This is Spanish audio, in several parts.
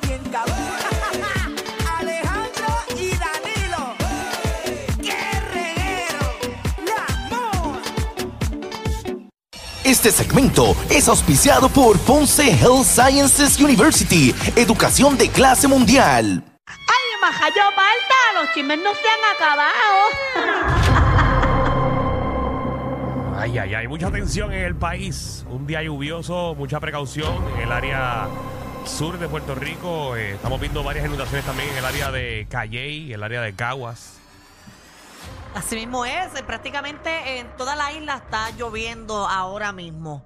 pero bien cabrón. Alejandro y Danilo. ¡Qué reguero! ¡La moa! Este segmento es auspiciado por Ponce Health Sciences University, educación de clase mundial. ¡Ay, majayo falta! Los chismes no se han acabado. Ay, ay, ay, mucha tensión en el país. Un día lluvioso, mucha precaución en el área sur de Puerto Rico. Eh, estamos viendo varias inundaciones también en el área de Calley, el área de Caguas. Así mismo es, eh, prácticamente en toda la isla está lloviendo ahora mismo.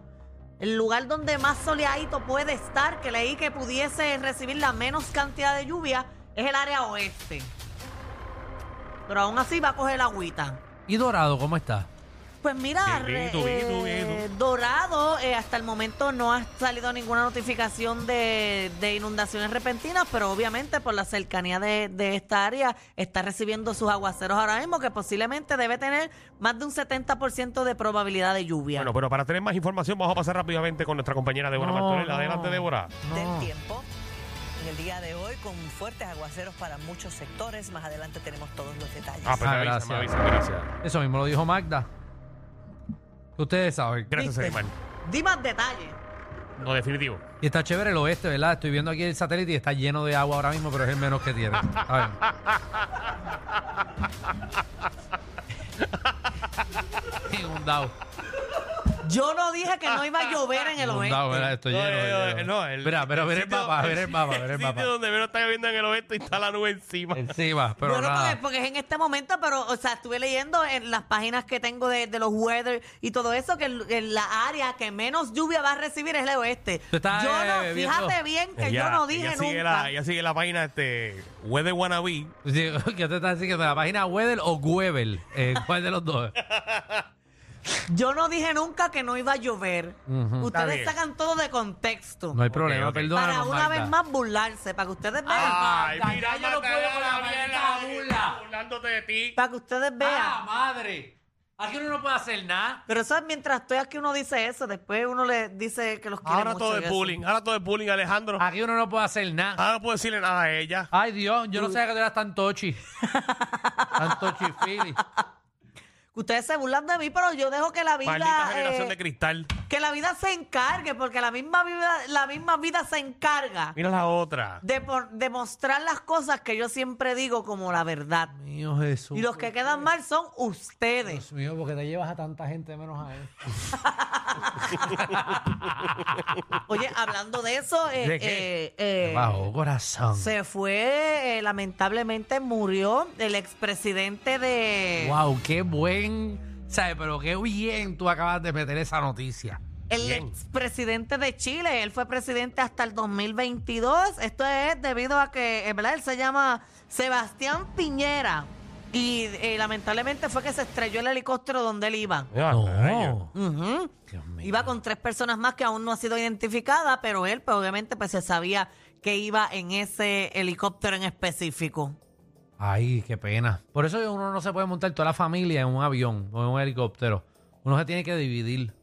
El lugar donde más soleadito puede estar, que leí que pudiese recibir la menos cantidad de lluvia, es el área oeste. Pero aún así va a coger agüita. ¿Y Dorado cómo está? Pues mira, Bien, re- bien, bien, eh, bien. Dorado, eh, hasta el momento no ha salido ninguna notificación de, de inundaciones repentinas, pero obviamente por la cercanía de, de esta área está recibiendo sus aguaceros ahora mismo, que posiblemente debe tener más de un 70% de probabilidad de lluvia. Bueno, pero para tener más información vamos a pasar rápidamente con nuestra compañera Débora No, Martorell. no. Adelante, Débora. del tiempo. En el día de hoy, con fuertes aguaceros para muchos sectores. Más adelante tenemos todos los detalles. Ah, pues Ah, me avisa, gracias. me avisa, gracias. Eso mismo lo dijo Magda. Ustedes saben. Gracias, ¿Viste? Seymar. Di más detalles. No, definitivo. Y está chévere el oeste, ¿verdad? Estoy viendo aquí el satélite y está lleno de agua ahora mismo, pero es el menos que tiene. ¿saben? Inundado. Yo no dije que no iba a llover en el oeste. Estoy lleno. de- eh, no, el- Mira, pero ver el sitio- mapa, ver el mapa, ver el sitio mapa. donde menos está lloviendo en el oeste y está la nube encima. Encima, pero bueno, porque, nada. porque es en este momento, pero, o sea, estuve leyendo en las páginas que tengo de, de los weather y todo eso, que el- en la área que menos lluvia va a recibir es el oeste. Tú estás, yo no, eh, fíjate viendo- bien que Ella- yo no dije ella sigue nunca. La, ella sigue la página este, Weather Wannabe. Sí, ¿Qué te estás diciendo? ¿La página Weather o Wevel? Eh, ¿Cuál de los dos? Yo no dije nunca que no iba a llover. Ujú. Está Ustedes bien. sacan todo de contexto. No hay problema, ok. perdónanos, para una Magda. vez más burlarse, para que ustedes vean. Ay, Magda, mira, ya yo no puedo con la Magda, burla. Burlándote de ti. Para que ustedes vean. ¡Ah, madre! Aquí uno no puede hacer nada. Pero eso es mientras estoy aquí uno didice eso, después uno le dice que los quiere Ahora mucho todo y es eso. bullying. Ahora todo es bullying, Alejandro. Aquí uno no puede hacer nada. Ahora no puedo decirle nada a ella. Ay, Dios, yo no sabía que tú eras tan tochi. tan tochi Philly. Ustedes se burlan de mí, pero yo dejo que la vida Maldita generación eh, de cristal. que la vida se encargue, porque la misma vida, la misma vida se encarga Mira la otra. de, por- de mostrar las cosas que yo siempre digo como la verdad. Mío Jesús. Y los que quedan mal son ustedes. Dios mío, porque te llevas a tanta gente menos a él. Oye, hablando de eso, eh, ¿De qué? eh, eh, Bajo corazón. se fue, eh, lamentablemente murió el expresidente de... Wow, qué buen. ¿Sabes? Pero qué bien tú acabas de meter esa noticia. El Bien. expresidente de Chile, él fue presidente hasta el 2022. Esto es debido a que, verdad, él se llama Sebastián Piñera. Y eh, lamentablemente fue que se estrelló el helicóptero donde él iba. No. Ujú. Dios mío. Iba con tres personas más que aún no ha sido identificada, pero él, pues, obviamente, pues se sabía que iba en ese helicóptero en específico. Ay, qué pena. Por eso uno no se puede montar toda la familia en un avión o en un helicóptero. Uno se tiene que dividir.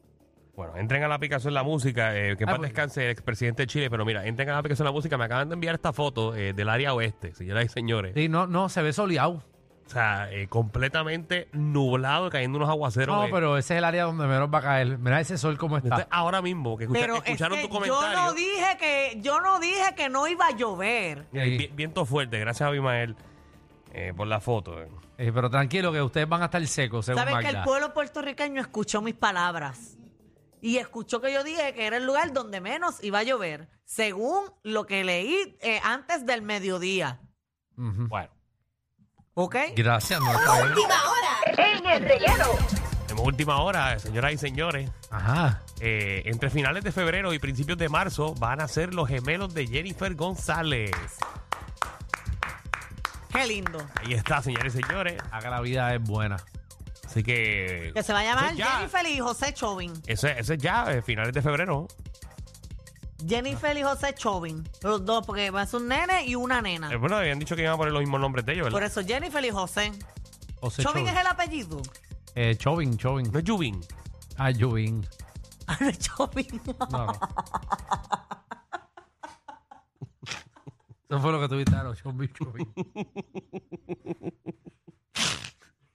Bueno, entren a la aplicación La Música, eh, que en Ah, paz pues. descanse el expresidente de Chile, pero mira, entren a la aplicación La Música, me acaban de enviar esta foto eh, del área oeste, señoras y señores. Sí, no, no, se ve soleado. O sea, eh, completamente nublado, cayendo unos aguaceros. No, eh. pero ese es el área donde menos va a caer. Mira ese sol cómo Entonces, está. ahora mismo, que escucha- Pero es escucharon que tu yo comentario. no dije que, yo no dije que no iba a llover. Viento fuerte, gracias a Abimael eh, por la foto. eh. Eh, pero tranquilo que ustedes van a estar secos, según Sabes que el pueblo puertorriqueño escuchó mis palabras y escuchó que yo dije que era el lugar donde menos iba a llover, según lo que leí eh, antes del mediodía. Bueno, ¿Ok? Gracias, no está bien. tenemos última hora, señoras y señores. Ajá. Eh, entre finales de febrero y principios de marzo van a ser los gemelos de Jennifer González. Qué lindo. Ahí está, señores y señores. Haga la vida es buena. Así que. Que se va a llamar Eso ya. Jennifer y José Chauvin. Ese, ese es ya, eh, finales de febrero. Jennifer y José Chauvin. Los dos, porque va a ser un nene y una nena. Eh, bueno, habían dicho que iban a poner los mismos nombres de ellos, ¿verdad? Por eso Jennifer y José. José Chauvin Chauvin. es el apellido. Eh, Chauvin, Chauvin. No es Jubin. Ah, Chauvin. Ah, no es Chauvin. No. Eso fue lo que tuviste anoche, un bicho.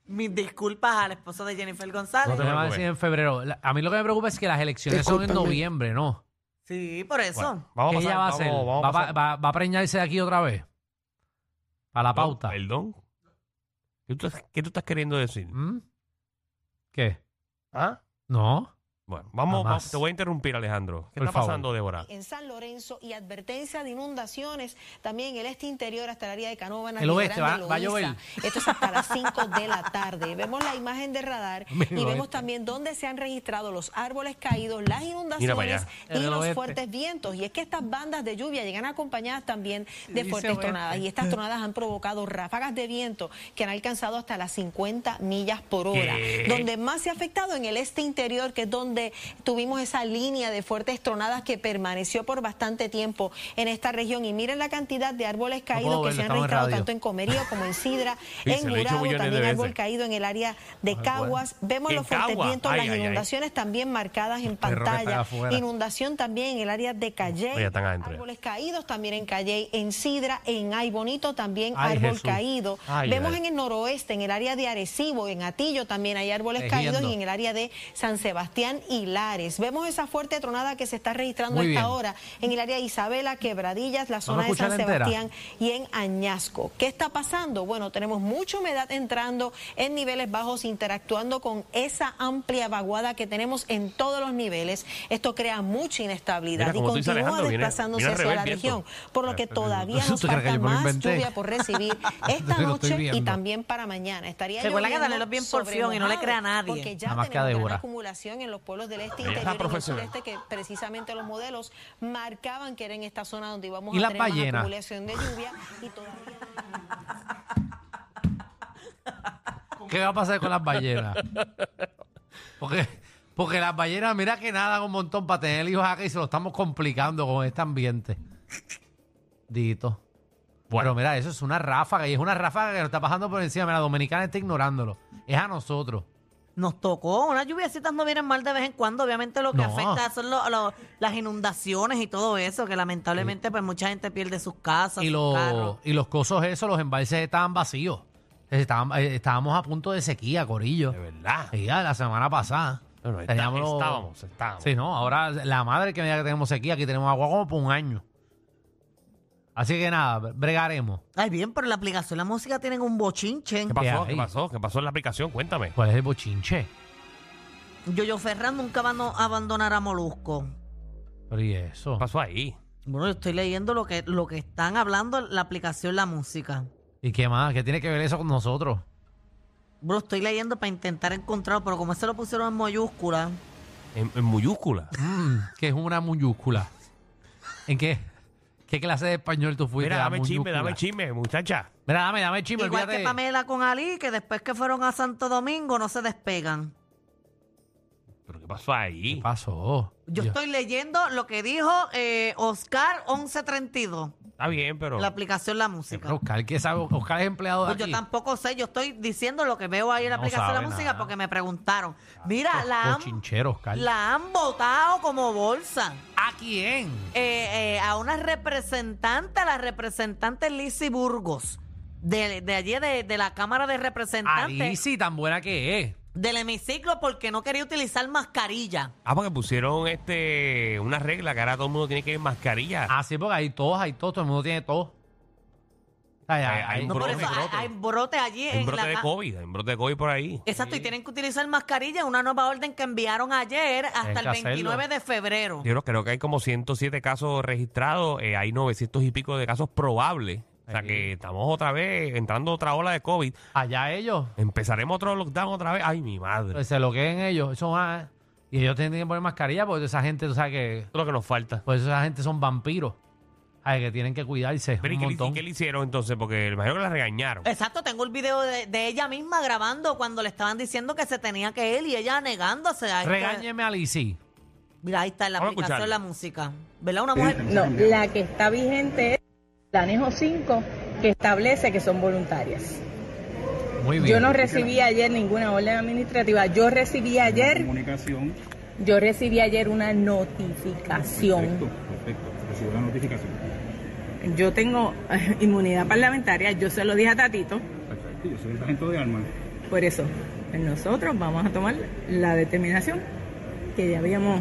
Mis disculpas al esposo de Jennifer González. No te me vas a decir en febrero. La- A mí lo que me preocupa es que las elecciones son en noviembre, ¿no? Sí, por eso. Bueno, vamos ¿Qué a pasar, ella va a vamos- hacer? vamos ¿Va, a va- pasar- va- va a preñarse de aquí otra vez? Para la pauta. Perdón. ¿Qué tú, estás- qué tú estás queriendo decir? ¿Mm? ¿Qué? ¿Ah? No. Bueno, vamos, te voy a interrumpir, Alejandro. ¿Qué Por está favor. pasando, Débora? en San Lorenzo y advertencia de inundaciones también en el este interior hasta el área de Canóvanas. El oeste, va- va a llover. Esto es hasta las 5 de la tarde. Vemos la imagen de radar y vemos oeste. también dónde se han registrado los árboles caídos, las inundaciones y los oeste. fuertes vientos. Y es que estas bandas de lluvia llegan acompañadas también de Dice fuertes oeste. tronadas y estas tronadas han provocado ráfagas de viento que han alcanzado hasta las 50 millas por hora. ¿Qué? Donde más se ha afectado en el este interior, que es donde tuvimos esa línea de fuertes tronadas que permaneció por bastante tiempo en esta región. Y miren la cantidad de árboles caídos que se han registrado tanto en Comerío como en Sidra, en he de también árbol caído en el área de Caguas. Vemos los fuertes vientos, Ay, las ay, ay. inundaciones también marcadas en pantalla. Inundación también en el área de adentro. Árboles caídos también en Calley, en Sidra, en Ay Bonito también árbol Jesús. caído. Vemos en el noroeste, en el área de Arecibo, en Atillo también hay árboles caídos y en el área de San Sebastián y Lares. Vemos esa fuerte tronada que se está registrando Muy a esta bien. hora en el área de Isabela, Quebradillas, la zona de San entera? Sebastián y en Añasco. ¿Qué está pasando? Bueno, tenemos mucha humedad entrando en niveles bajos, interactuando con esa amplia vaguada que tenemos en todos los niveles. Esto crea mucha inestabilidad Mira, y continúa viene- desplazándose viene hacia la región, por lo que Pero- todavía ¿Eso nos que falta más lluvia por recibir esta noche y también para mañana. Estaría Recuerda que lloviendo dale bien porción y no le crea a nadie. Porque ya Nada más que a tenemos gran acumulación en los pueblos del este Ella la interior y en el profesional. sureste que precisamente los modelos marcaban que era en esta zona donde íbamos ¿Y a las tener más ballenas? acumulación de lluvia y todavía ¿Qué va a pasar con las ballenas? Porque, porque las ballenas, mira que nadan un montón para tener hijos acá y se lo estamos complicando con este ambiente. Dito. Bueno. Mira, eso es una ráfaga y es una ráfaga que nos está pasando por encima. Mira, la dominicana está ignorándolo. Es a nosotros. Nos tocó, unas lluviecitas no vienen mal de vez en cuando, obviamente lo que No. afecta son lo- lo- las inundaciones y todo eso, que lamentablemente pues mucha gente pierde sus casas, Y, sus carros. y los cosos esos, los embalses estaban vacíos. Estaban- eh, estábamos a punto de sequía, Corillo. De verdad. Ya, la semana pasada. Bueno, está- estábamos, estábamos. Sí, no, ahora la madre que me diga que tenemos sequía, aquí tenemos agua como por un año. Así que nada, bregaremos. Ay, bien, pero la aplicación, la música tienen un bochinche. ¿Qué pasó? ¿Qué ¿Qué pasó? ¿Qué pasó en la aplicación? Cuéntame. ¿Cuál es el bochinche? Yoyo Ferran nunca va a no- abandonar a Molusco. Pero ¿y eso? ¿Qué pasó ahí? Bueno, yo estoy leyendo lo que, lo que están hablando en la aplicación La Música. ¿Y qué más? ¿Qué tiene que ver eso con nosotros? Bro, estoy leyendo para intentar encontrarlo, pero como se lo pusieron en mayúscula, En, en mayúscula. Mm, que es una mayúscula. ¿En qué? ¿Qué clase de español tú fuiste? Mira, dame chisme, dame chisme, muchacha. Mira, dame, dame chisme, igual olvídate. que Pamela con Ali, que después que fueron a Santo Domingo no se despegan. ¿Pero qué pasó ahí? ¿Qué pasó? Yo Yo- estoy leyendo lo que dijo eh, Oscar 1132, Está bien, pero... la aplicación La Pero Música. Oscar, ¿qué sabe? Oscar es empleado de Pues yo aquí. tampoén sé, yo estoy diciendo lo que veo ahí en la No aplicación La sabe Música nada. porque me preguntaron. Mira, la han, Oscar. la han votado como bolsa. ¿A quién? eh, eh, a una representante, la representante Lizzie Burgos, de, de allí de, de la Cámara de Representantes Alicia, tan buena que es. Del hemiciclo, porque no quería utilizar mascarilla. Ah, porque pusieron este una regla que ahora todo el mundo tiene que ir en mascarilla. Ah, sí, porque hay todos, hay todos, todo el mundo tiene todos. Ay, ay, Hay- hay ay. un No, por brote, eso hay, brote. hay brote allí Hay un en brote la de COVID, hay un brote de COVID por ahí. Exacto, y tienen que utilizar mascarilla, una nueva orden que enviaron ayer hasta el que hacerlo. 29 de febrero. Yo creo, creo que hay como 107 casos registrados, eh, hay 900 y pico de casos probables. O sea que estamos otra vez entrando otra ola de COVID. Allá ellos, Empezaremos otro lockdown otra vez. Ay, mi madre. pues, se lo queden ellos. Eso va- Y ellos tienen que poner mascarilla porque esa gente, tú sabes que. Eso es lo que nos falta. Pues esa gente son vampiros. Ay, que tienen que cuidarse. Pero, ¿y qué, le- montón. y qué le hicieron entonces? Porque me imagino que la regañaron. Exacto, tengo el video de, de ella misma grabando cuando le estaban diciendo que se tenía que ir y ella negándose. a. Regáñeme a Lizzie. Mira, ahí está en la Vamos a aplicación escucharlo. la música. ¿Verdad? Una mujer. No, la que está vigente es el anejo 5 que establece que son voluntarias. Muy bien. Yo no recibí ayer ninguna orden administrativa. Yo recibí ayer, comunicación. yo recibí ayer una notificación. Perfecto, perfecto. Recibió la notificación. yo tengo eh, inmunidad parlamentaria, yo se lo dije a Tatito, Perfecto, yo soy el sargento de armas. por eso pues nosotros vamos a tomar la determinación que ya habíamos,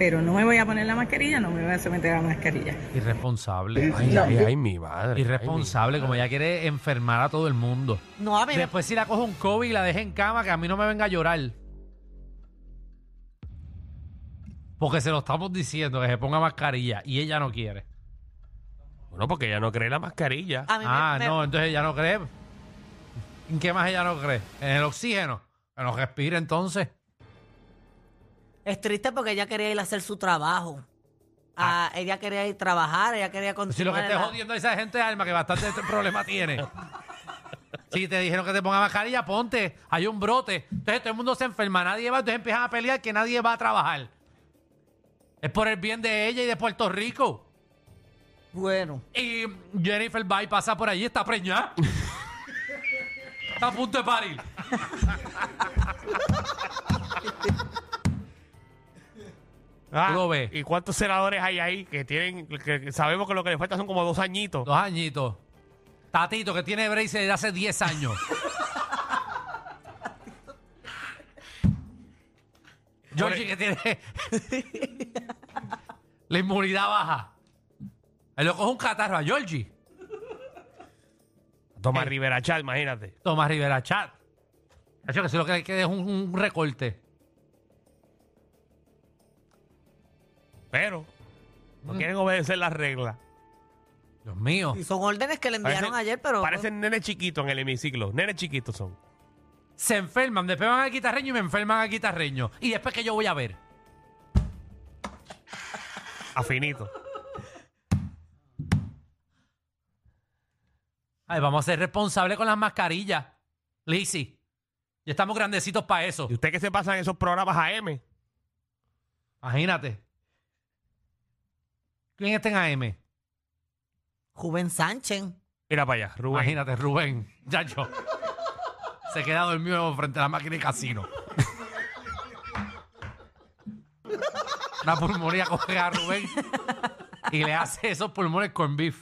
pero no me voy a poner la mascarilla, no me voy a someter a la mascarilla. Irresponsable. Ay, ay, ay, mi madre. Irresponsable, como ella quiere enfermar a todo el mundo. No, a mí me- Después si la coge un COVID y la deje en cama, que a mí no me venga a llorar. Porque se lo estamos diciendo, que se ponga mascarilla y ella no quiere. Bueno, porque ella no cree en la mascarilla. a mí me- Ah, me- no, entonces ella no cree. ¿En qué más ella no cree? En el oxígeno. Que no respire entonces. Es triste porque ella quería ir a hacer su trabajo. Ah, ella quería ir a trabajar, ella quería continuar. Si lo que esté la- jodiendo a esa gente alma, que bastante este problema tiene. Si te dijeron que te ponga mascarilla, ponte. Hay un brote. Entonces todo el mundo se enferma, nadie va, entonces empiezan a pelear que nadie va a trabajar. Es por el bien de ella y de Puerto Rico. Bueno. Y Jennifer va y pasa por allí, está preñada. está a punto de parir. Ah, tú lo ves. ¿Y cuántos senadores hay ahí que tienen, que sabemos que lo que le falta son como dos añitos? Dos añitos. Tatito, que tiene brace desde hace 10 años. Georgie, que tiene la inmunidad baja. Él lo coge un catarro a Georgie. Tomás Eh. Rivera Chá, imagínate. Tomás Rivera Chat. Hecho que si lo que queda es un, un recorte. Pero Mm. no quieren obedecer las reglas. Dios mío. Y son órdenes que le enviaron Parecen- ayer, pero. Parecen nenes chiquitos en el hemiciclo. Nenes chiquitos son. Se enferman, después van al guitarreño y me enferman al guitarreño. Y después que yo voy a ver. Afinitos. Ay, vamos a ser responsables con las mascarillas. Lizzy. Ya estamos grandecitos para eso. ¿Y usted que se pasan esos programas AM? Imagínate. ¿Quién está en AM? Juven Sánchez. Mira para allá, Rubén. Imagínate, Rubén. Ya yo. Se queda dormido frente a la máquina de casino. Una pulmonía coge a Rubén y le hace esos pulmones con beef.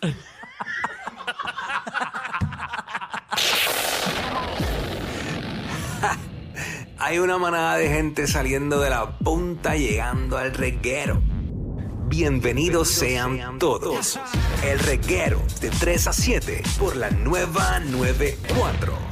Hay una manada de gente saliendo de la punta llegando al reguero. Bienvenidos sean todos. El reguero de 3 a 7 por la nueva 94.